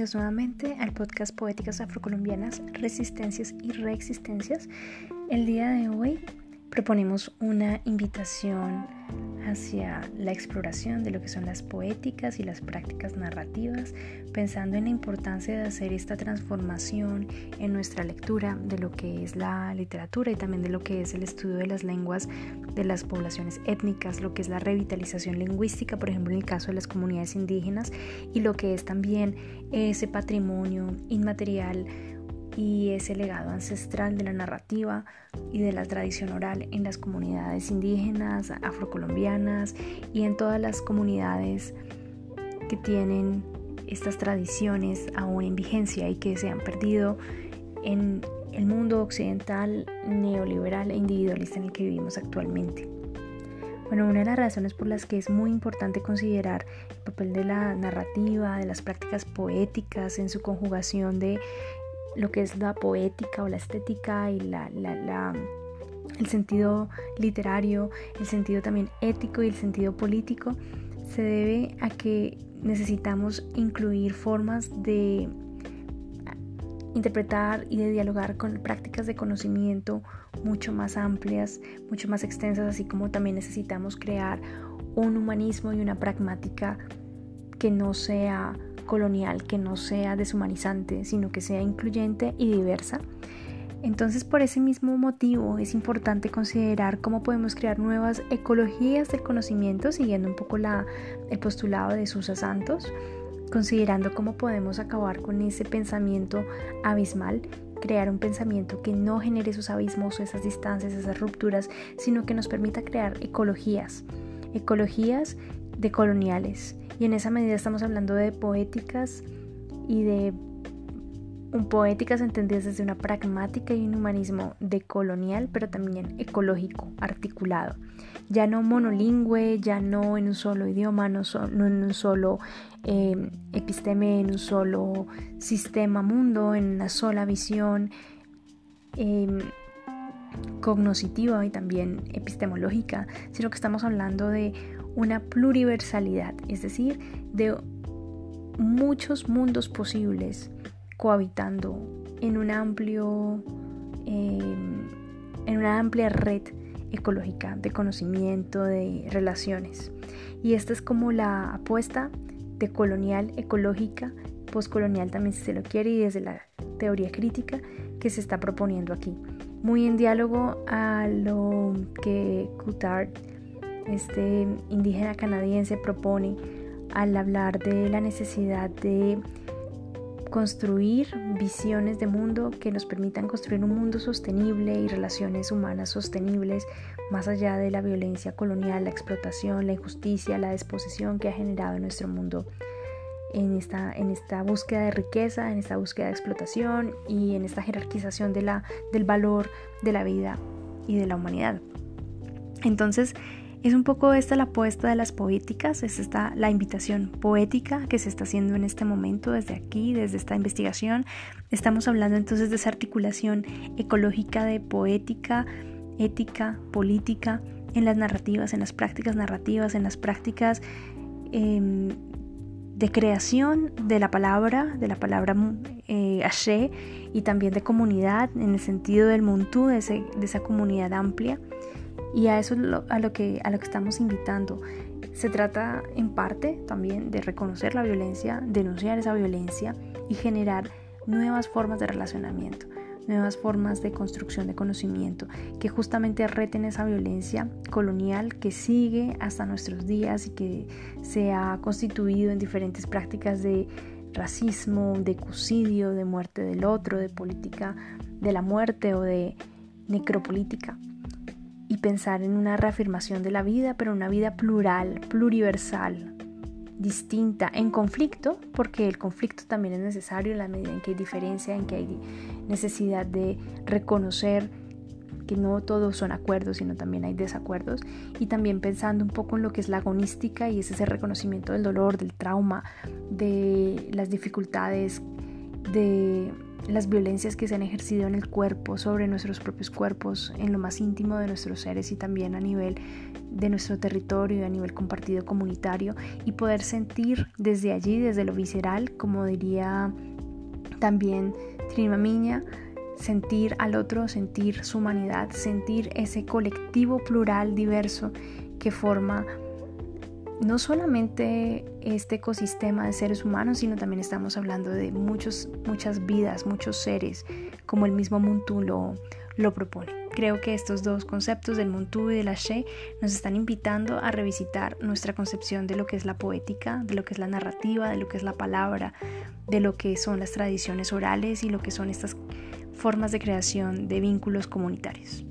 bienvenidos nuevamente al podcast Poéticas Afrocolombianas, Resistencias y Reexistencias. El día de hoy proponemos una invitación hacia la exploración de lo que son las poéticas y las prácticas narrativas, pensando en la importancia de hacer esta transformación en nuestra lectura de lo que es la literatura y también de lo que es el estudio de las lenguas de las poblaciones étnicas, lo que es la revitalización lingüística, por ejemplo en el caso de las comunidades indígenas, y lo que es también ese patrimonio inmaterial y ese legado ancestral de la narrativa y de la tradición oral en las comunidades indígenas, afrocolombianas y en todas las comunidades que tienen estas tradiciones aún en vigencia y que se han perdido en el mundo occidental neoliberal e individualista en el que vivimos actualmente. Bueno, una de las razones por las que es muy importante considerar el papel de la narrativa, de las prácticas poéticas en su conjugación de lo que es la poética o la estética y la, el sentido literario, el sentido también ético y el sentido político, se debe a que necesitamos incluir formas de interpretar y de dialogar con prácticas de conocimiento mucho más amplias, mucho más extensas, así como también necesitamos crear un humanismo y una pragmática que no sea colonial que no sea deshumanizante, sino que sea incluyente y diversa. Entonces, por ese mismo motivo es importante considerar cómo podemos crear nuevas ecologías del conocimiento, siguiendo un poco la, el postulado de Susa Santos, considerando cómo podemos acabar con ese pensamiento abismal, crear un pensamiento que no genere esos abismos, esas distancias, esas rupturas, sino que nos permita crear ecologías, ecologías decoloniales, y en esa medida estamos hablando de poéticas y de un poéticas entendidas desde una pragmática y un humanismo decolonial, pero también ecológico, articulado. Ya no monolingüe, ya no en un solo idioma, no, en un solo eh, episteme, en un solo sistema mundo, en una sola visión eh, cognoscitiva y también epistemológica, sino que estamos hablando de una pluriversalidad, es decir, de muchos mundos posibles cohabitando en un amplio em, en una amplia red ecológica de conocimiento de relaciones. Y esta es como la apuesta de colonial ecológica postcolonial también si se lo quiere y desde la teoría crítica que se está proponiendo aquí. Muy en diálogo a lo que Coutard este indígena canadiense propone al hablar de la necesidad de construir visiones de mundo que nos permitan construir un mundo sostenible y relaciones humanas sostenibles más allá de la violencia colonial, la explotación, la injusticia, la desposesión que ha generado en nuestro mundo en esta, en esta búsqueda de riqueza, en esta búsqueda de explotación y en esta jerarquización del valor de la vida y de la humanidad. Entonces, es un poco esta la apuesta de las poéticas, es esta la invitación poética que se está haciendo en este momento desde aquí, desde esta investigación. Estamos hablando entonces de esa articulación ecológica de poética, ética, política, en las narrativas, en las prácticas narrativas, en las prácticas em, de creación de la palabra, de la palabra eh, y también de comunidad, en el sentido del muntú, de esa comunidad amplia. Y a eso a lo que, a lo que estamos invitando. Se trata en parte también de reconocer la violencia, denunciar esa violencia y generar nuevas formas de relacionamiento, nuevas formas de construcción de conocimiento que justamente reten esa violencia colonial que sigue hasta nuestros días y que se ha constituido en diferentes prácticas de racismo, de ecocidio, de muerte del otro, de política de la muerte o de necropolítica y pensar en una reafirmación de la vida, pero una vida plural, pluriversal, distinta, en conflicto, porque el conflicto también es necesario en la medida en que hay diferencia, en que hay necesidad de reconocer que no todos son acuerdos, sino también hay desacuerdos, y también pensando un poco en lo que es la agonística y es ese reconocimiento del dolor, del trauma, de las dificultades, de las violencias que se han ejercido en el cuerpo, sobre nuestros propios cuerpos, en lo más íntimo de nuestros seres y también a nivel de nuestro territorio y a nivel compartido comunitario y poder sentir desde allí, desde lo visceral, como diría también Trima Miña, sentir al otro, sentir su humanidad, sentir ese colectivo plural diverso que forma no solamente este ecosistema de seres humanos, sino también estamos hablando de muchos, muchas vidas, muchos seres, como el mismo Muntu lo, propone. Creo que estos dos conceptos del Muntu y del She nos están invitando a revisitar nuestra concepción de lo que es la poética, de lo que es la narrativa, de lo que es la palabra, de lo que son las tradiciones orales y lo que son estas formas de creación de vínculos comunitarios.